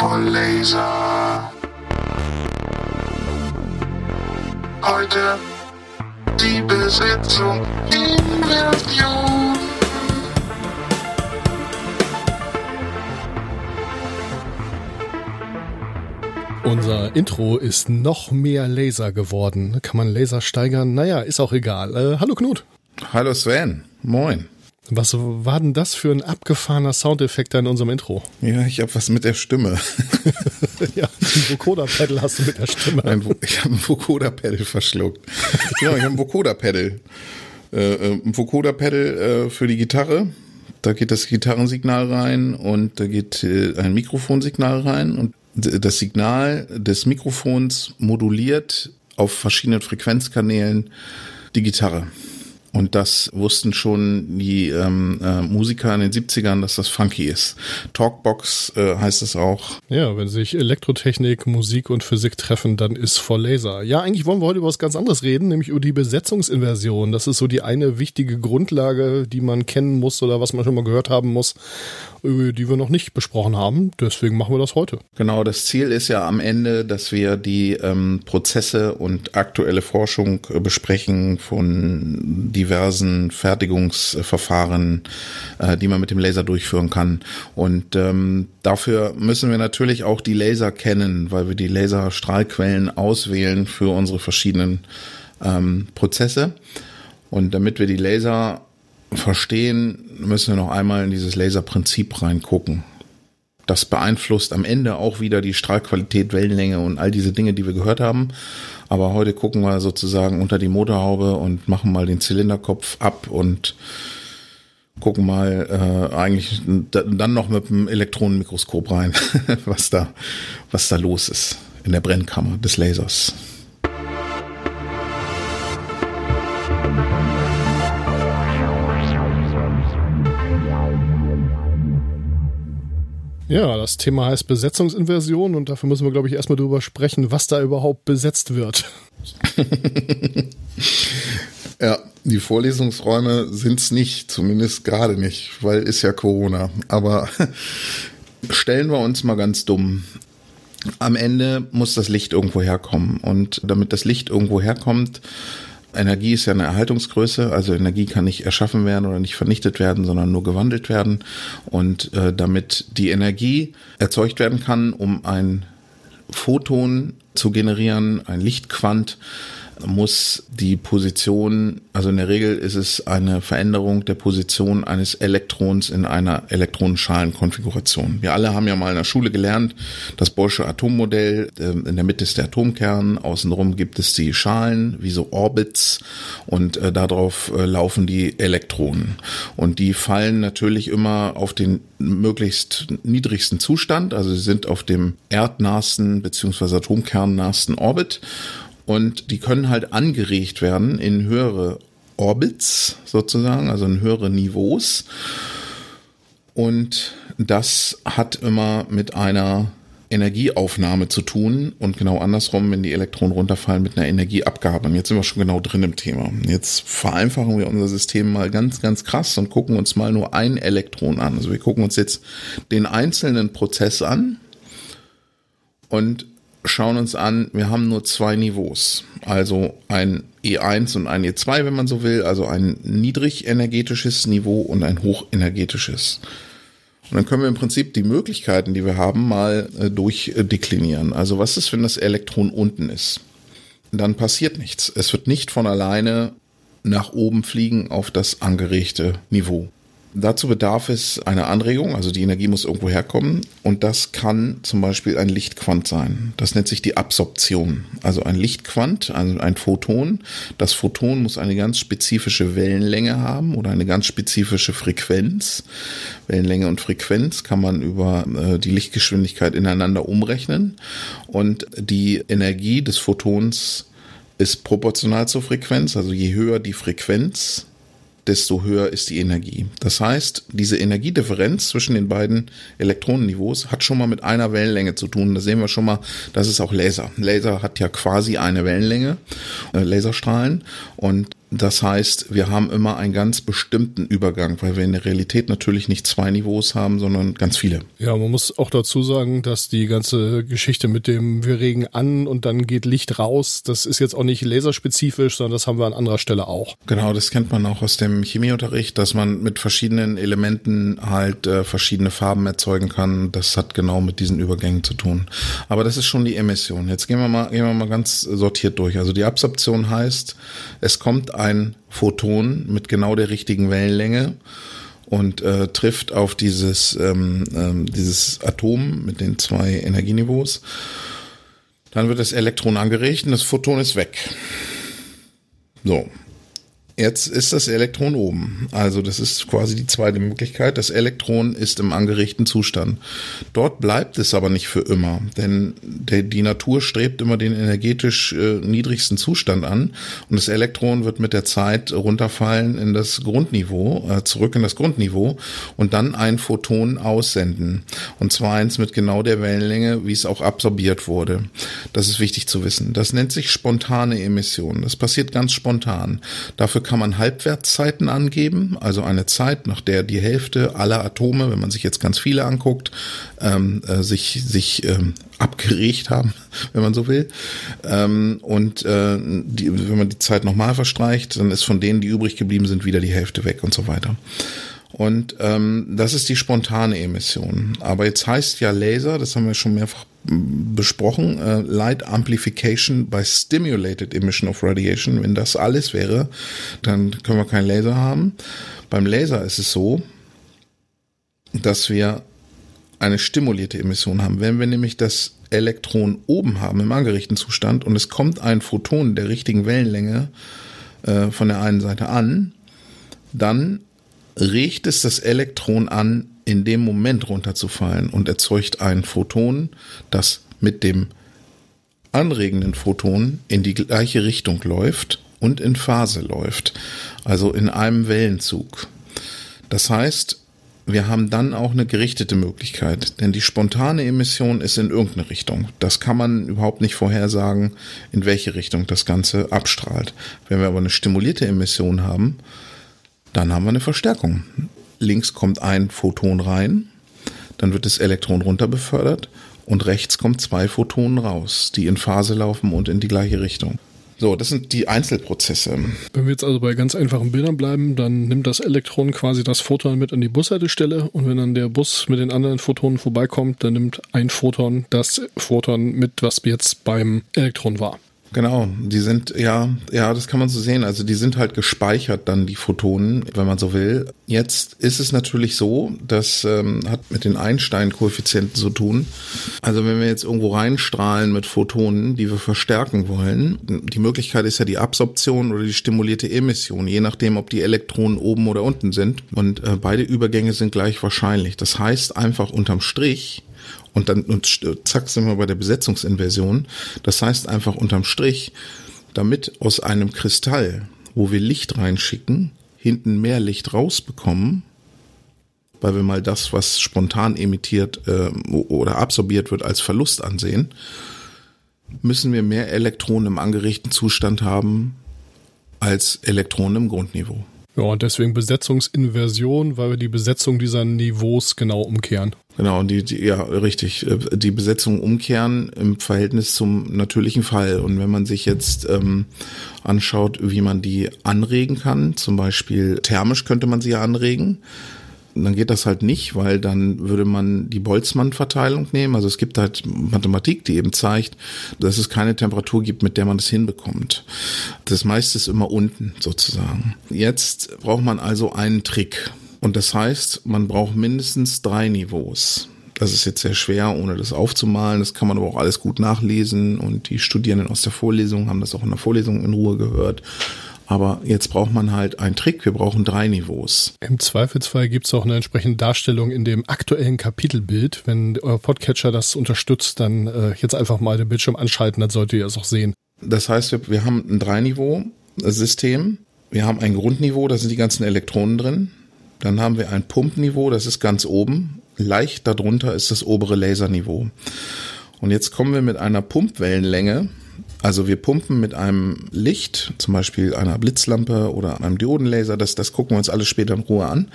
voll Laser. Heute die Besetzung Inversion. Unser Intro ist noch mehr Laser geworden. Kann man Laser steigern? Naja, ist auch egal. Äh, hallo Knut. Hallo Sven. Moin. Was war denn das für ein abgefahrener Soundeffekt da in unserem Intro? Ja, ich habe was mit der Stimme. ja, ein Vocoder-Pedal hast du mit der Stimme. Ein, ich habe ein Vocoder-Pedal verschluckt. genau, ich habe ein Vocoder-Pedal. Äh, äh ein Vocoder-Pedal äh, für die Gitarre. Da geht das Gitarrensignal rein und da geht äh, ein Mikrofonsignal rein und das Signal des Mikrofons moduliert auf verschiedenen Frequenzkanälen die Gitarre. Und das wussten schon die ähm, äh, Musiker in den 70ern, dass das funky ist. Talkbox äh, heißt es auch. Ja, wenn sich Elektrotechnik, Musik und Physik treffen, dann ist voll Laser. Ja, eigentlich wollen wir heute über was ganz anderes reden, nämlich über die Besetzungsinversion. Das ist so die eine wichtige Grundlage, die man kennen muss oder was man schon mal gehört haben muss, die wir noch nicht besprochen haben. Deswegen machen wir das heute. Genau, das Ziel ist ja am Ende, dass wir die ähm, Prozesse und aktuelle Forschung äh, besprechen von diversen Fertigungsverfahren, äh, die man mit dem Laser durchführen kann. Und ähm, dafür müssen wir natürlich auch die Laser kennen, weil wir die Laserstrahlquellen auswählen für unsere verschiedenen ähm, Prozesse. Und damit wir die Laser verstehen, müssen wir noch einmal in dieses Laserprinzip reingucken. Das beeinflusst am Ende auch wieder die Strahlqualität, Wellenlänge und all diese Dinge, die wir gehört haben. Aber heute gucken wir sozusagen unter die Motorhaube und machen mal den Zylinderkopf ab und gucken mal äh, eigentlich dann noch mit dem Elektronenmikroskop rein, was da, was da los ist in der Brennkammer des Lasers. Ja, das Thema heißt Besetzungsinversion und dafür müssen wir, glaube ich, erstmal drüber sprechen, was da überhaupt besetzt wird. ja, die Vorlesungsräume sind es nicht, zumindest gerade nicht, weil ist ja Corona. Aber stellen wir uns mal ganz dumm. Am Ende muss das Licht irgendwo herkommen. Und damit das Licht irgendwo herkommt, Energie ist ja eine Erhaltungsgröße, also Energie kann nicht erschaffen werden oder nicht vernichtet werden, sondern nur gewandelt werden. Und äh, damit die Energie erzeugt werden kann, um ein Photon zu generieren, ein Lichtquant, muss die Position, also in der Regel ist es eine Veränderung der Position eines Elektrons in einer Elektronenschalenkonfiguration. Wir alle haben ja mal in der Schule gelernt, das Bohr'sche Atommodell, ähm, in der Mitte ist der Atomkern, außenrum gibt es die Schalen, wie so Orbits und äh, darauf äh, laufen die Elektronen. Und die fallen natürlich immer auf den möglichst niedrigsten Zustand, also sie sind auf dem erdnahsten bzw. atomkernnahsten Orbit und die können halt angeregt werden in höhere Orbits sozusagen, also in höhere Niveaus. Und das hat immer mit einer Energieaufnahme zu tun und genau andersrum, wenn die Elektronen runterfallen, mit einer Energieabgabe. Und jetzt sind wir schon genau drin im Thema. Jetzt vereinfachen wir unser System mal ganz, ganz krass und gucken uns mal nur ein Elektron an. Also wir gucken uns jetzt den einzelnen Prozess an und schauen uns an, wir haben nur zwei Niveaus. Also ein E1 und ein E2, wenn man so will, also ein niedrigenergetisches Niveau und ein hochenergetisches. Und dann können wir im Prinzip die Möglichkeiten, die wir haben, mal äh, durchdeklinieren. Also was ist, wenn das Elektron unten ist? Dann passiert nichts. Es wird nicht von alleine nach oben fliegen auf das angeregte Niveau. Dazu bedarf es einer Anregung, also die Energie muss irgendwo herkommen und das kann zum Beispiel ein Lichtquant sein. Das nennt sich die Absorption. Also ein Lichtquant, also ein Photon. Das Photon muss eine ganz spezifische Wellenlänge haben oder eine ganz spezifische Frequenz. Wellenlänge und Frequenz kann man über äh, die Lichtgeschwindigkeit ineinander umrechnen und die Energie des Photons ist proportional zur Frequenz. Also je höher die Frequenz, desto höher ist die Energie. Das heißt, diese Energiedifferenz zwischen den beiden Elektronenniveaus hat schon mal mit einer Wellenlänge zu tun. Da sehen wir schon mal, das ist auch Laser. Laser hat ja quasi eine Wellenlänge, äh, Laserstrahlen. Und Das heißt, wir haben immer einen ganz bestimmten Übergang, weil wir in der Realität natürlich nicht zwei Niveaus haben, sondern ganz viele. Ja, man muss auch dazu sagen, dass die ganze Geschichte mit dem wir regen an und dann geht Licht raus, das ist jetzt auch nicht laserspezifisch, sondern das haben wir an anderer Stelle auch. Genau, das kennt man auch aus dem Chemieunterricht, dass man mit verschiedenen Elementen halt äh, verschiedene Farben erzeugen kann. Das hat genau mit diesen Übergängen zu tun. Aber das ist schon die Emission. Jetzt gehen wir mal, gehen wir mal ganz sortiert durch. Also die Absorption heißt, es kommt ein Photon mit genau der richtigen Wellenlänge und äh, trifft auf dieses, ähm, ähm, dieses Atom mit den zwei Energieniveaus. Dann wird das Elektron angeregt und das Photon ist weg. So, Jetzt ist das Elektron oben. Also das ist quasi die zweite Möglichkeit. Das Elektron ist im angeregten Zustand. Dort bleibt es aber nicht für immer, denn der, die Natur strebt immer den energetisch äh, niedrigsten Zustand an und das Elektron wird mit der Zeit runterfallen in das Grundniveau, äh, zurück in das Grundniveau und dann ein Photon aussenden. Und zwar eins mit genau der Wellenlänge, wie es auch absorbiert wurde. Das ist wichtig zu wissen. Das nennt sich spontane Emission. Das passiert ganz spontan. Dafür kann man Halbwertszeiten angeben, also eine Zeit, nach der die Hälfte aller Atome, wenn man sich jetzt ganz viele anguckt, ähm, äh, sich, sich ähm, abgeregt haben, wenn man so will. Ähm, und äh, die, wenn man die Zeit nochmal verstreicht, dann ist von denen, die übrig geblieben sind, wieder die Hälfte weg und so weiter. Und ähm, das ist die spontane Emission. Aber jetzt heißt ja Laser, das haben wir schon mehrfach besprochen, äh, Light Amplification by Stimulated Emission of Radiation. Wenn das alles wäre, dann können wir keinen Laser haben. Beim Laser ist es so, dass wir eine stimulierte Emission haben. Wenn wir nämlich das Elektron oben haben im angerichteten Zustand und es kommt ein Photon der richtigen Wellenlänge äh, von der einen Seite an, dann regt es das Elektron an, in dem Moment runterzufallen und erzeugt ein Photon, das mit dem anregenden Photon in die gleiche Richtung läuft und in Phase läuft, also in einem Wellenzug. Das heißt, wir haben dann auch eine gerichtete Möglichkeit, denn die spontane Emission ist in irgendeine Richtung. Das kann man überhaupt nicht vorhersagen, in welche Richtung das Ganze abstrahlt. Wenn wir aber eine stimulierte Emission haben, dann haben wir eine Verstärkung. Links kommt ein Photon rein, dann wird das Elektron runter befördert und rechts kommen zwei Photonen raus, die in Phase laufen und in die gleiche Richtung. So, das sind die Einzelprozesse. Wenn wir jetzt also bei ganz einfachen Bildern bleiben, dann nimmt das Elektron quasi das Photon mit an die Bushaltestelle und wenn dann der Bus mit den anderen Photonen vorbeikommt, dann nimmt ein Photon das Photon mit, was jetzt beim Elektron war. Genau, die sind, ja, ja, das kann man so sehen. Also die sind halt gespeichert dann, die Photonen, wenn man so will. Jetzt ist es natürlich so, das ähm, hat mit den Einstein-Koeffizienten zu tun. Also wenn wir jetzt irgendwo reinstrahlen mit Photonen, die wir verstärken wollen, die Möglichkeit ist ja die Absorption oder die stimulierte Emission, je nachdem, ob die Elektronen oben oder unten sind. Und äh, beide Übergänge sind gleich wahrscheinlich. Das heißt einfach unterm Strich, und dann und zack sind wir bei der Besetzungsinversion. Das heißt einfach unterm Strich, damit aus einem Kristall, wo wir Licht reinschicken, hinten mehr Licht rausbekommen, weil wir mal das, was spontan emittiert äh, oder absorbiert wird, als Verlust ansehen, müssen wir mehr Elektronen im angeregten Zustand haben als Elektronen im Grundniveau. Ja, und deswegen Besetzungsinversion, weil wir die Besetzung dieser Niveaus genau umkehren. Genau, die, die, ja, richtig. Äh, die Besetzung umkehren im Verhältnis zum natürlichen Fall. Und wenn man sich jetzt ähm, anschaut, wie man die anregen kann, zum Beispiel thermisch könnte man sie ja anregen, dann geht das halt nicht, weil dann würde man die Boltzmann-Verteilung nehmen. Also es gibt halt Mathematik, die eben zeigt, dass es keine Temperatur gibt, mit der man das hinbekommt. Das meiste ist immer unten sozusagen. Jetzt braucht man also einen Trick. Und das heißt, man braucht mindestens drei Niveaus. Das ist jetzt sehr schwer, ohne das aufzumalen. Das kann man aber auch alles gut nachlesen. Und die Studierenden aus der Vorlesung haben das auch in der Vorlesung in Ruhe gehört. Aber jetzt braucht man halt einen Trick. Wir brauchen drei Niveaus. Im Zweifelsfall gibt es auch eine entsprechende Darstellung in dem aktuellen Kapitelbild. Wenn euer Podcatcher das unterstützt, dann äh, jetzt einfach mal den Bildschirm anschalten, dann solltet ihr es auch sehen. Das heißt, wir, wir haben ein Dreiniveau-System. Wir haben ein Grundniveau, da sind die ganzen Elektronen drin. Dann haben wir ein Pumpniveau, das ist ganz oben. Leicht darunter ist das obere Laserniveau. Und jetzt kommen wir mit einer Pumpwellenlänge Also wir pumpen mit einem Licht, zum Beispiel einer Blitzlampe oder einem Diodenlaser, das, das gucken wir uns alles später in Ruhe an.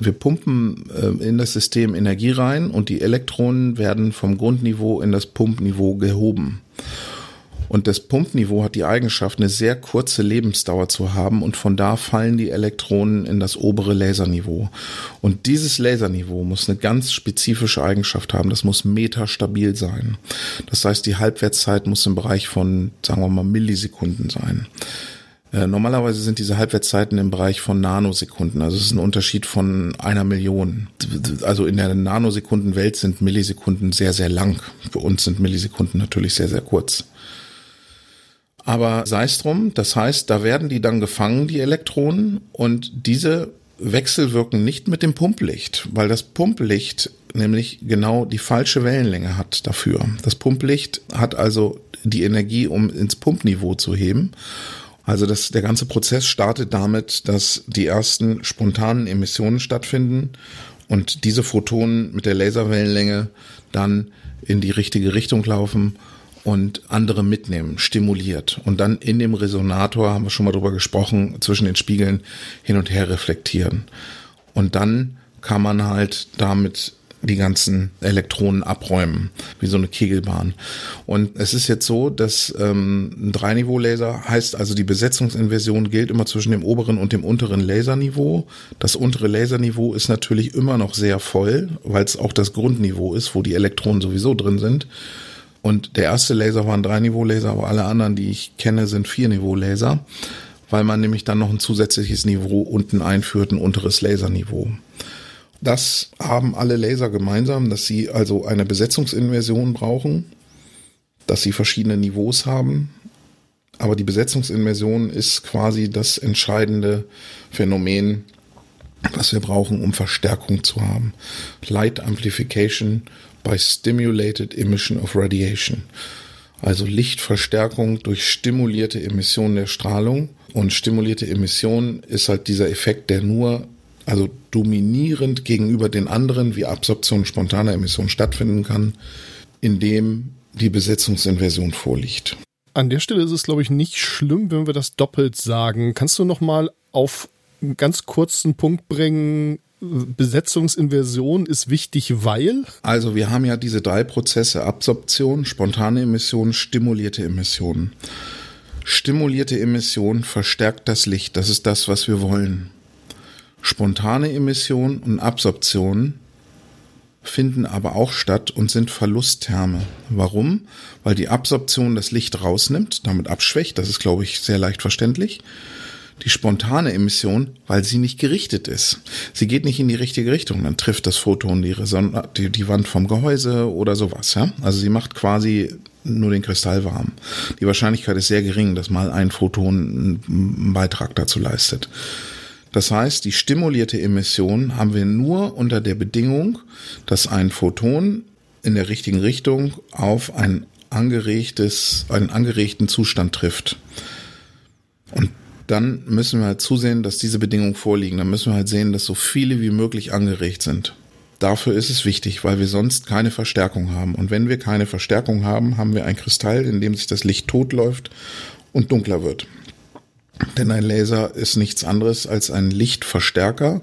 Wir pumpen äh, in das System Energie rein und die Elektronen werden vom Grundniveau in das Pumpniveau gehoben. Und das Pumpniveau hat die Eigenschaft, eine sehr kurze Lebensdauer zu haben und von da fallen die Elektronen in das obere Laserniveau. Und dieses Laserniveau muss eine ganz spezifische Eigenschaft haben. Das muss metastabil sein. Das heißt, die Halbwertszeit muss im Bereich von, sagen wir mal, Millisekunden sein. Äh, normalerweise sind diese Halbwertszeiten im Bereich von Nanosekunden. Also es ist ein Unterschied von einer Million. Also in der Nanosekundenwelt sind Millisekunden sehr, sehr lang. Für uns sind Millisekunden natürlich sehr, sehr kurz. Aber sei es drum, das heißt, da werden die dann gefangen, die Elektronen, und diese wechselwirken nicht mit dem Pumplicht, weil das Pumplicht nämlich genau die falsche Wellenlänge hat dafür. Das Pumplicht hat also die Energie, um ins Pumpniveau zu heben. Also das, der ganze Prozess startet damit, dass die ersten spontanen Emissionen stattfinden und diese Photonen mit der Laserwellenlänge dann in die richtige Richtung laufen und andere mitnehmen, stimuliert und dann in dem Resonator, haben wir schon mal drüber gesprochen, zwischen den Spiegeln hin und her reflektieren. Und dann kann man halt damit die ganzen Elektronen abräumen, wie so eine Kegelbahn. Und es ist jetzt so, dass ähm, ein Dreiniveau-Laser heißt also, die Besetzungsinversion gilt immer zwischen dem oberen und dem unteren Laserniveau. Das untere Laserniveau ist natürlich immer noch sehr voll, weil es auch das Grundniveau ist, wo die Elektronen sowieso drin sind. Und der erste Laser war ein Drei-Niveau-Laser, aber alle anderen, die ich kenne, sind Vier-Niveau-Laser, weil man nämlich dann noch ein zusätzliches Niveau unten einführt, ein unteres Laserniveau. Das haben alle Laser gemeinsam, dass sie also eine Besetzungsinversion brauchen, dass sie verschiedene Niveaus haben. Aber die Besetzungsinversion ist quasi das entscheidende Phänomen, was wir brauchen, um Verstärkung zu haben. Light Amplification by Stimulated Emission of Radiation. Also Lichtverstärkung durch stimulierte Emission der Strahlung. Und stimulierte Emission ist halt dieser Effekt, der nur, also dominierend gegenüber den anderen, wie Absorption spontaner Emission stattfinden kann, indem die Besetzungsinversion vorliegt. An der Stelle ist es, glaube ich, nicht schlimm, wenn wir das doppelt sagen. Kannst du noch mal auf einen ganz kurzen Punkt bringen, Besetzungsinversion ist wichtig, weil? Also wir haben ja diese drei Prozesse, Absorption, spontane Emission, stimulierte Emission. Stimulierte Emission verstärkt das Licht, das ist das, was wir wollen. Spontane Emission und Absorption finden aber auch statt und sind Verlusttherme. Warum? Weil die Absorption das Licht rausnimmt, damit abschwächt, das ist, glaube ich, sehr leicht verständlich die spontane Emission, weil sie nicht gerichtet ist. Sie geht nicht in die richtige Richtung. Dann trifft das Photon die, Reson die, die Wand vom Gehäuse oder sowas. Ja? Also sie macht quasi nur den Kristall warm. Die Wahrscheinlichkeit ist sehr gering, dass mal ein Photon einen Beitrag dazu leistet. Das heißt, die stimulierte Emission haben wir nur unter der Bedingung, dass ein Photon in der richtigen Richtung auf ein angeregtes, einen angeregten Zustand trifft. Und dann müssen wir halt zusehen, dass diese Bedingungen vorliegen. Dann müssen wir halt sehen, dass so viele wie möglich angeregt sind. Dafür ist es wichtig, weil wir sonst keine Verstärkung haben. Und wenn wir keine Verstärkung haben, haben wir ein Kristall, in dem sich das Licht totläuft und dunkler wird. Denn ein Laser ist nichts anderes als ein Lichtverstärker,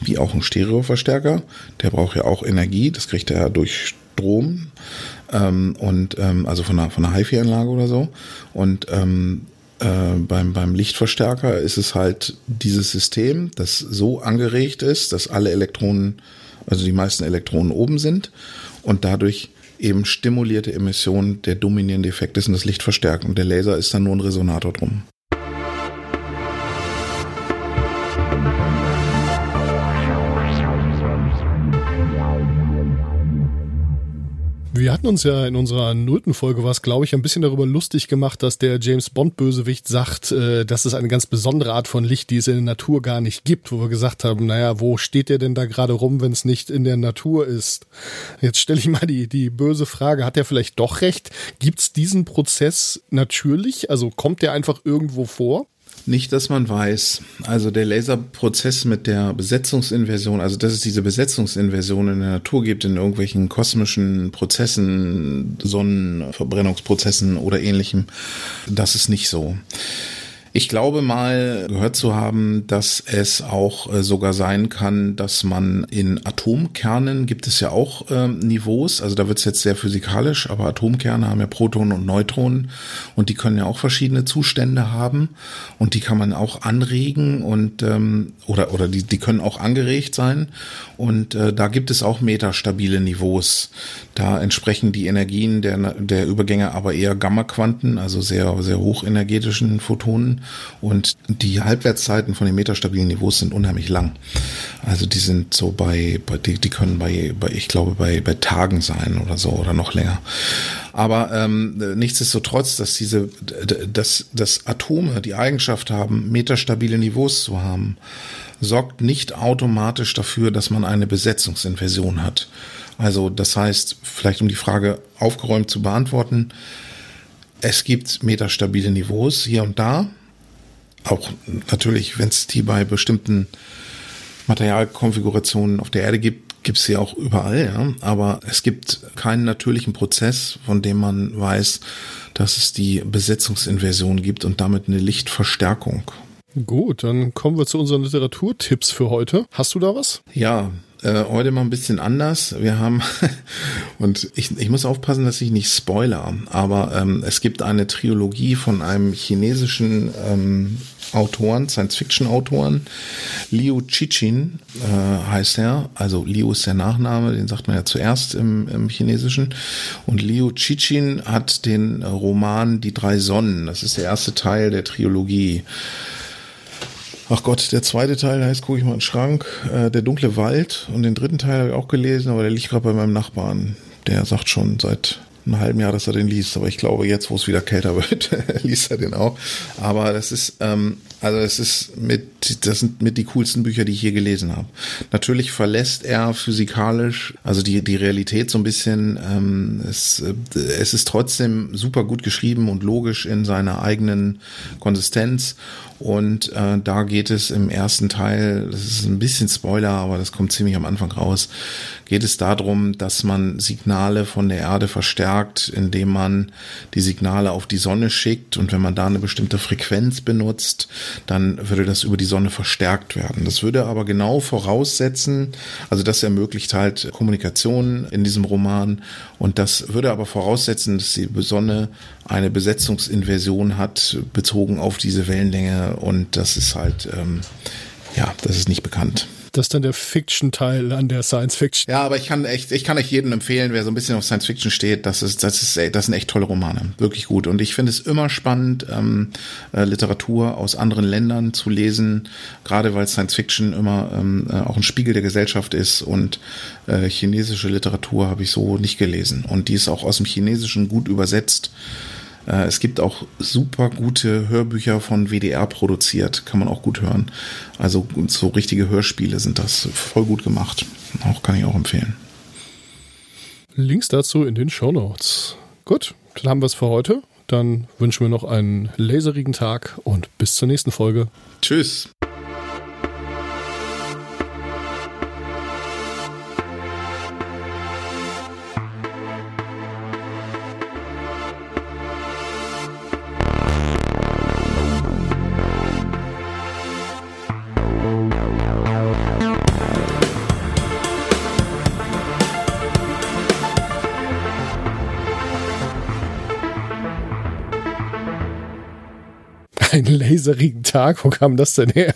wie auch ein Stereoverstärker. Der braucht ja auch Energie, das kriegt er ja durch Strom ähm, und ähm, also von einer, von einer HiFi-Anlage oder so. Und ähm, äh, beim, beim Lichtverstärker ist es halt dieses System, das so angeregt ist, dass alle Elektronen, also die meisten Elektronen oben sind und dadurch eben stimulierte Emission der dominierende Effekt ist und das Licht verstärken. Und der Laser ist dann nur ein Resonator drum. Wir hatten uns ja in unserer nullten Folge was, glaube ich, ein bisschen darüber lustig gemacht, dass der James Bond Bösewicht sagt, äh, das ist eine ganz besondere Art von Licht, die es in der Natur gar nicht gibt, wo wir gesagt haben, naja, wo steht der denn da gerade rum, wenn es nicht in der Natur ist? Jetzt stelle ich mal die, die böse Frage, hat er vielleicht doch recht? Gibt es diesen Prozess natürlich? Also kommt der einfach irgendwo vor? Nicht, dass man weiß. Also der Laserprozess mit der Besetzungsinversion, also dass es diese Besetzungsinversion in der Natur gibt, in irgendwelchen kosmischen Prozessen, Sonnenverbrennungsprozessen oder ähnlichem, das ist nicht so. Ich glaube mal gehört zu haben, dass es auch äh, sogar sein kann, dass man in Atomkernen gibt es ja auch äh, Niveaus, also da wird es jetzt sehr physikalisch, aber Atomkerne haben ja Protonen und Neutronen und die können ja auch verschiedene Zustände haben und die kann man auch anregen und ähm, oder oder die die können auch angeregt sein und äh, da gibt es auch metastabile Niveaus. Da entsprechen die Energien der der Übergänge aber eher Gammaquanten, also sehr sehr hochenergetischen Photonen und die Halbwertszeiten von den metastabilen Niveaus sind unheimlich lang. Also die sind so bei, bei die, die können bei, bei, ich glaube, bei, bei Tagen sein oder so oder noch länger. Aber ähm, nichtsdestotrotz, dass diese, dass, dass Atome die Eigenschaft haben, metastabile Niveaus zu haben, sorgt nicht automatisch dafür, dass man eine Besetzungsinversion hat. Also das heißt, vielleicht um die Frage aufgeräumt zu beantworten, es gibt metastabile Niveaus hier und da, auch natürlich, wenn es die bei bestimmten Materialkonfigurationen auf der Erde gibt, gibt es sie auch überall, ja. Aber es gibt keinen natürlichen Prozess, von dem man weiß, dass es die Besetzungsinversion gibt und damit eine Lichtverstärkung. Gut, dann kommen wir zu unseren Literaturtipps für heute. Hast du da was? Ja, äh, heute mal ein bisschen anders. Wir haben, und ich, ich muss aufpassen, dass ich nicht spoiler, aber ähm, es gibt eine Trilogie von einem chinesischen ähm, Autoren, Science-Fiction-Autoren. Liu Cichin äh, heißt er, also Liu ist der Nachname, den sagt man ja zuerst im, im Chinesischen. Und Liu Cichin hat den Roman Die drei Sonnen, das ist der erste Teil der Trilogie. Ach Gott, der zweite Teil heißt, gucke ich mal in den Schrank, äh, Der dunkle Wald. Und den dritten Teil habe ich auch gelesen, aber der liegt gerade bei meinem Nachbarn. Der sagt schon seit einem halben Jahr, dass er den liest. Aber ich glaube, jetzt, wo es wieder kälter wird, liest er den auch. Aber das ist, ähm, also es ist mit, das sind mit die coolsten Bücher, die ich je gelesen habe. Natürlich verlässt er physikalisch, also die, die Realität so ein bisschen. Ähm, es, äh, es ist trotzdem super gut geschrieben und logisch in seiner eigenen Konsistenz. Und äh, da geht es im ersten Teil, das ist ein bisschen Spoiler, aber das kommt ziemlich am Anfang raus, geht es darum, dass man Signale von der Erde verstärkt, indem man die Signale auf die Sonne schickt und wenn man da eine bestimmte Frequenz benutzt, dann würde das über die Sonne verstärkt werden. Das würde aber genau voraussetzen, also das ermöglicht halt Kommunikation in diesem Roman und das würde aber voraussetzen, dass die Sonne eine Besetzungsinversion hat, bezogen auf diese Wellenlänge und das ist halt, ähm, ja, das ist nicht bekannt. Das ist dann der Fiction-Teil an der Science-Fiction. Ja, aber ich kann echt, ich kann euch jedem empfehlen, wer so ein bisschen auf Science-Fiction steht, das ist, das ist, das sind echt tolle Romane. Wirklich gut. Und ich finde es immer spannend, ähm, äh, Literatur aus anderen Ländern zu lesen, gerade weil Science-Fiction immer ähm, äh, auch ein Spiegel der Gesellschaft ist und äh, chinesische Literatur habe ich so nicht gelesen. Und die ist auch aus dem Chinesischen gut übersetzt. Äh, es gibt auch super gute Hörbücher von WDR produziert, kann man auch gut hören. Also so richtige Hörspiele sind das voll gut gemacht. Auch kann ich auch empfehlen. Links dazu in den Show Notes. Gut, dann haben wir es für heute. Dann wünschen wir noch einen laserigen Tag und bis zur nächsten Folge. Tschüss. Tag. Wo kam das denn her?